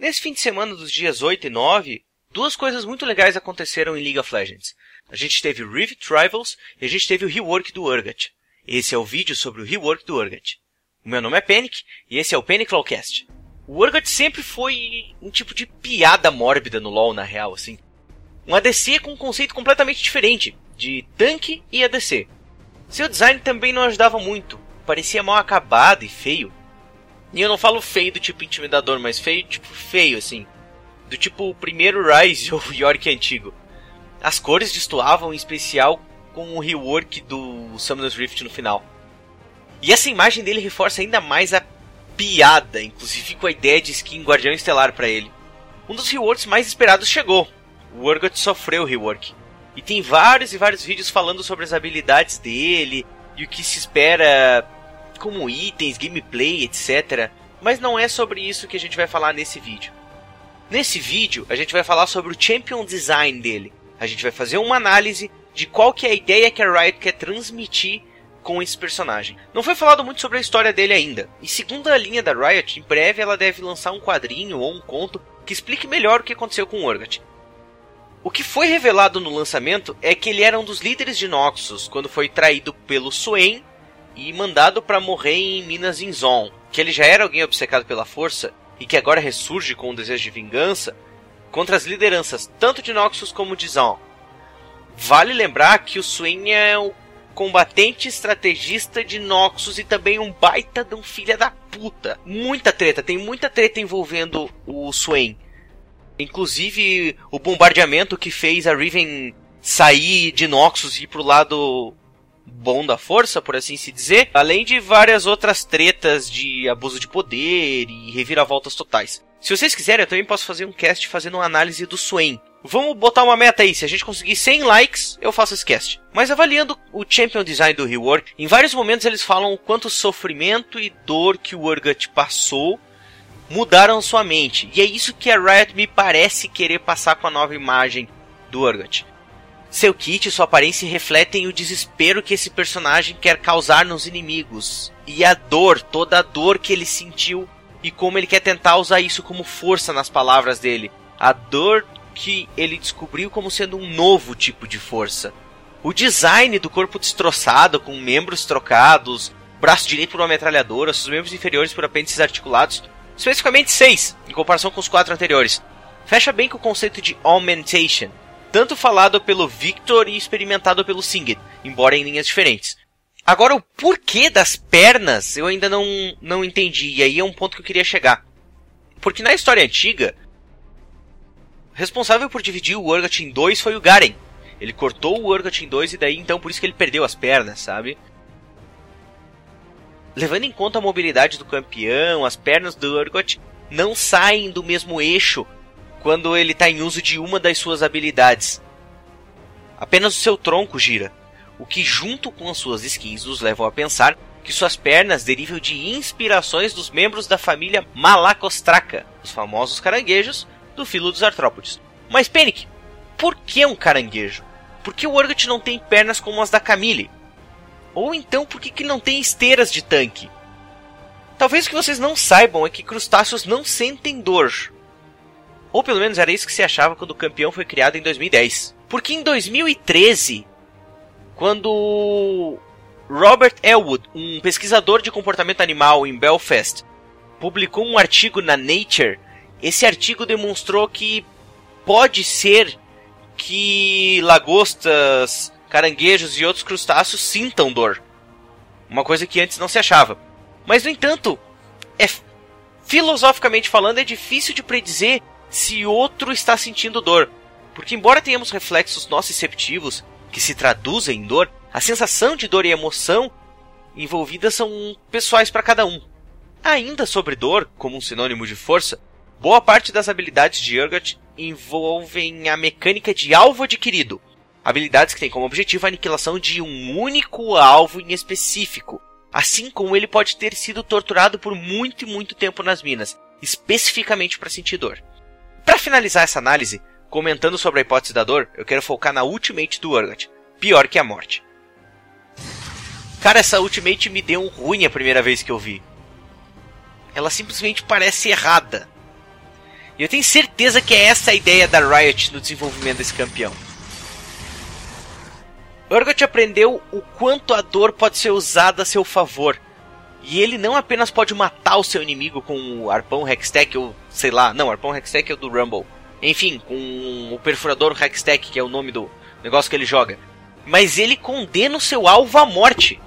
Nesse fim de semana dos dias 8 e 9, duas coisas muito legais aconteceram em League of Legends. A gente teve o Rift Rivals e a gente teve o rework do Urgot. Esse é o vídeo sobre o rework do Urgot. O meu nome é Panic e esse é o Panic Lawcast. O Urgot sempre foi um tipo de piada mórbida no LoL, na real, assim. Um ADC com um conceito completamente diferente, de tanque e ADC. Seu design também não ajudava muito, parecia mal acabado e feio. E eu não falo feio do tipo intimidador, mas feio, tipo feio, assim. Do tipo o primeiro Rise ou York antigo. As cores destoavam, em especial com o rework do Summoner's Rift no final. E essa imagem dele reforça ainda mais a piada, inclusive com a ideia de skin Guardião Estelar para ele. Um dos reworks mais esperados chegou. O Urgot sofreu rework. E tem vários e vários vídeos falando sobre as habilidades dele e o que se espera como itens, gameplay, etc. Mas não é sobre isso que a gente vai falar nesse vídeo. Nesse vídeo, a gente vai falar sobre o Champion Design dele. A gente vai fazer uma análise de qual que é a ideia que a Riot quer transmitir com esse personagem. Não foi falado muito sobre a história dele ainda. E segundo a linha da Riot, em breve ela deve lançar um quadrinho ou um conto que explique melhor o que aconteceu com o Urgot. O que foi revelado no lançamento é que ele era um dos líderes de Noxus quando foi traído pelo Swain e mandado para morrer em Minas Inzon, que ele já era alguém obcecado pela força e que agora ressurge com um desejo de vingança contra as lideranças tanto de Noxus como de Zon. Vale lembrar que o Swain é o combatente estrategista de Noxus e também um baita de um filho da puta. Muita treta, tem muita treta envolvendo o Swain. Inclusive o bombardeamento que fez a Riven sair de Noxus e ir pro lado bom da força, por assim se dizer, além de várias outras tretas de abuso de poder e reviravoltas totais. Se vocês quiserem, eu também posso fazer um cast fazendo uma análise do Swain. Vamos botar uma meta aí, se a gente conseguir 100 likes, eu faço esse cast. Mas avaliando o Champion Design do Rework, em vários momentos eles falam o quanto sofrimento e dor que o Urgot passou mudaram sua mente. E é isso que a Riot me parece querer passar com a nova imagem do Urgot. Seu kit e sua aparência refletem o desespero que esse personagem quer causar nos inimigos. E a dor, toda a dor que ele sentiu e como ele quer tentar usar isso como força nas palavras dele. A dor que ele descobriu como sendo um novo tipo de força. O design do corpo destroçado, com membros trocados, braço direito por uma metralhadora, seus membros inferiores por apêndices articulados, especificamente seis, em comparação com os quatro anteriores. Fecha bem com o conceito de augmentation, tanto falado pelo Victor e experimentado pelo Singed, embora em linhas diferentes. Agora, o porquê das pernas eu ainda não, não entendi, e aí é um ponto que eu queria chegar. Porque na história antiga, responsável por dividir o Urgot em dois foi o Garen. Ele cortou o Urgot em dois e daí então por isso que ele perdeu as pernas, sabe? Levando em conta a mobilidade do campeão, as pernas do Urgot não saem do mesmo eixo quando ele está em uso de uma das suas habilidades. Apenas o seu tronco gira, o que junto com as suas skins nos levam a pensar que suas pernas derivam de inspirações dos membros da família Malacostraca, os famosos caranguejos do filo dos artrópodes. Mas Panic, por que um caranguejo? Por que o Urgot não tem pernas como as da Camille? Ou então por que, que não tem esteiras de tanque? Talvez o que vocês não saibam é que crustáceos não sentem dor, ou pelo menos era isso que se achava quando o campeão foi criado em 2010. Porque em 2013, quando Robert Elwood, um pesquisador de comportamento animal em Belfast, publicou um artigo na Nature, esse artigo demonstrou que pode ser que lagostas, caranguejos e outros crustáceos sintam dor. Uma coisa que antes não se achava. Mas, no entanto, é, filosoficamente falando, é difícil de predizer se outro está sentindo dor. Porque, embora tenhamos reflexos nociceptivos que se traduzem em dor, a sensação de dor e emoção envolvidas são pessoais para cada um. Ainda sobre dor, como um sinônimo de força, boa parte das habilidades de Urgot envolvem a mecânica de alvo adquirido. Habilidades que têm como objetivo a aniquilação de um único alvo em específico. Assim como ele pode ter sido torturado por muito e muito tempo nas minas, especificamente para sentir dor. Para finalizar essa análise, comentando sobre a hipótese da dor, eu quero focar na Ultimate do Urgot. Pior que a morte. Cara, essa Ultimate me deu um ruim a primeira vez que eu vi. Ela simplesmente parece errada. E eu tenho certeza que é essa a ideia da Riot no desenvolvimento desse campeão. Urgot aprendeu o quanto a dor pode ser usada a seu favor. E ele não apenas pode matar o seu inimigo com o arpão Hextech ou sei lá, não, arpão Hextech é o do Rumble. Enfim, com o perfurador Hextech, que é o nome do negócio que ele joga. Mas ele condena o seu alvo à morte.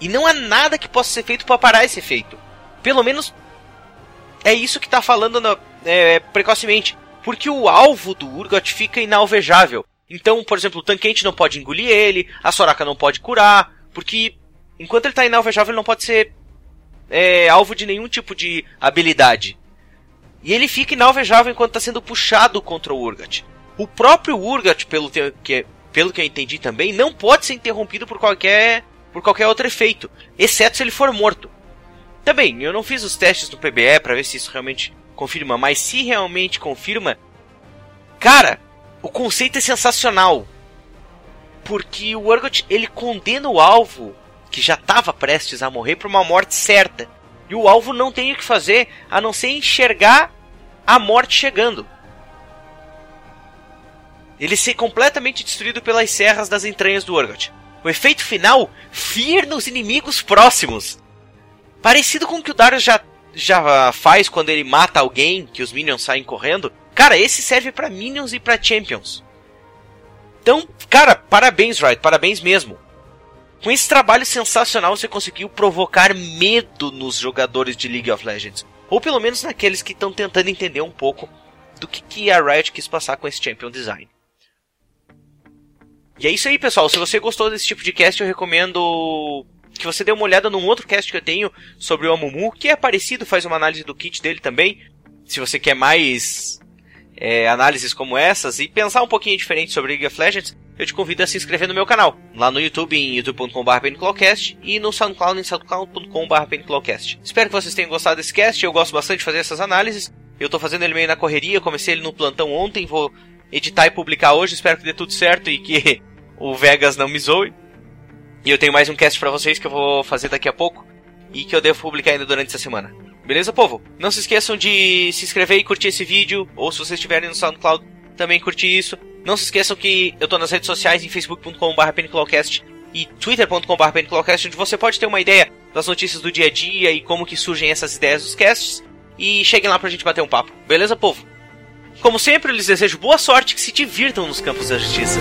E não há nada que possa ser feito para parar esse efeito. Pelo menos é isso que está falando é, precocemente. Porque o alvo do Urgot fica inalvejável. Então, por exemplo, o Tankente não pode engolir ele, a Soraka não pode curar, porque enquanto ele está inalvejável ele não pode ser é, alvo de nenhum tipo de habilidade. E ele fica inalvejável enquanto está sendo puxado contra o Urgot. O próprio Urgot, pelo que, pelo que eu entendi também, não pode ser interrompido por qualquer, por qualquer outro efeito, exceto se ele for morto. Também, eu não fiz os testes no PBE para ver se isso realmente confirma, mas se realmente confirma, cara, o conceito é sensacional. Porque o Urgot, ele condena o alvo, que já estava prestes a morrer, para uma morte certa. E o alvo não tem o que fazer a não ser enxergar a morte chegando. Ele ser completamente destruído pelas serras das entranhas do Urgot. O efeito final, fear nos inimigos próximos. Parecido com o que o Darius já já faz quando ele mata alguém, que os minions saem correndo. Cara, esse serve para minions e para champions. Então, cara, parabéns, Riot, parabéns mesmo. Com esse trabalho sensacional, você conseguiu provocar medo nos jogadores de League of Legends. Ou pelo menos naqueles que estão tentando entender um pouco do que, que a Riot quis passar com esse Champion Design. E é isso aí, pessoal. Se você gostou desse tipo de cast, eu recomendo que você dê uma olhada num outro cast que eu tenho sobre o Amumu, que é parecido, faz uma análise do kit dele também. Se você quer mais é, análises como essas e pensar um pouquinho diferente sobre League of Legends, eu te convido a se inscrever no meu canal, lá no YouTube em youtube.com.br e no SoundCloud em soundcloud.com.br Espero que vocês tenham gostado desse cast, eu gosto bastante de fazer essas análises. Eu estou fazendo ele meio na correria, comecei ele no plantão ontem, vou editar e publicar hoje, espero que dê tudo certo e que o Vegas não me zoe. E eu tenho mais um cast para vocês que eu vou fazer daqui a pouco e que eu devo publicar ainda durante essa semana. Beleza, povo? Não se esqueçam de se inscrever e curtir esse vídeo, ou se vocês estiverem no SoundCloud, também curtir isso. Não se esqueçam que eu tô nas redes sociais em facebook.com.br peniclocast e twitter.com.br peniclocast, onde você pode ter uma ideia das notícias do dia a dia e como que surgem essas ideias dos casts. E cheguem lá pra gente bater um papo. Beleza, povo? Como sempre, eu lhes desejo boa sorte e que se divirtam nos campos da justiça.